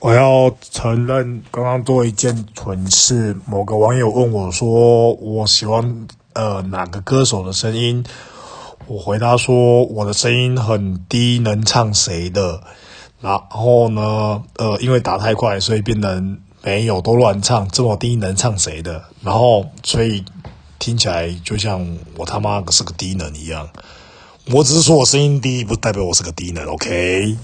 我要承认，刚刚做一件蠢事。某个网友问我说：“我喜欢呃哪个歌手的声音？”我回答说：“我的声音很低，能唱谁的？”然后呢，呃，因为打太快，所以变成没有都乱唱。这么低能唱谁的？然后所以听起来就像我他妈是个低能一样。我只是说我声音低，不代表我是个低能。OK。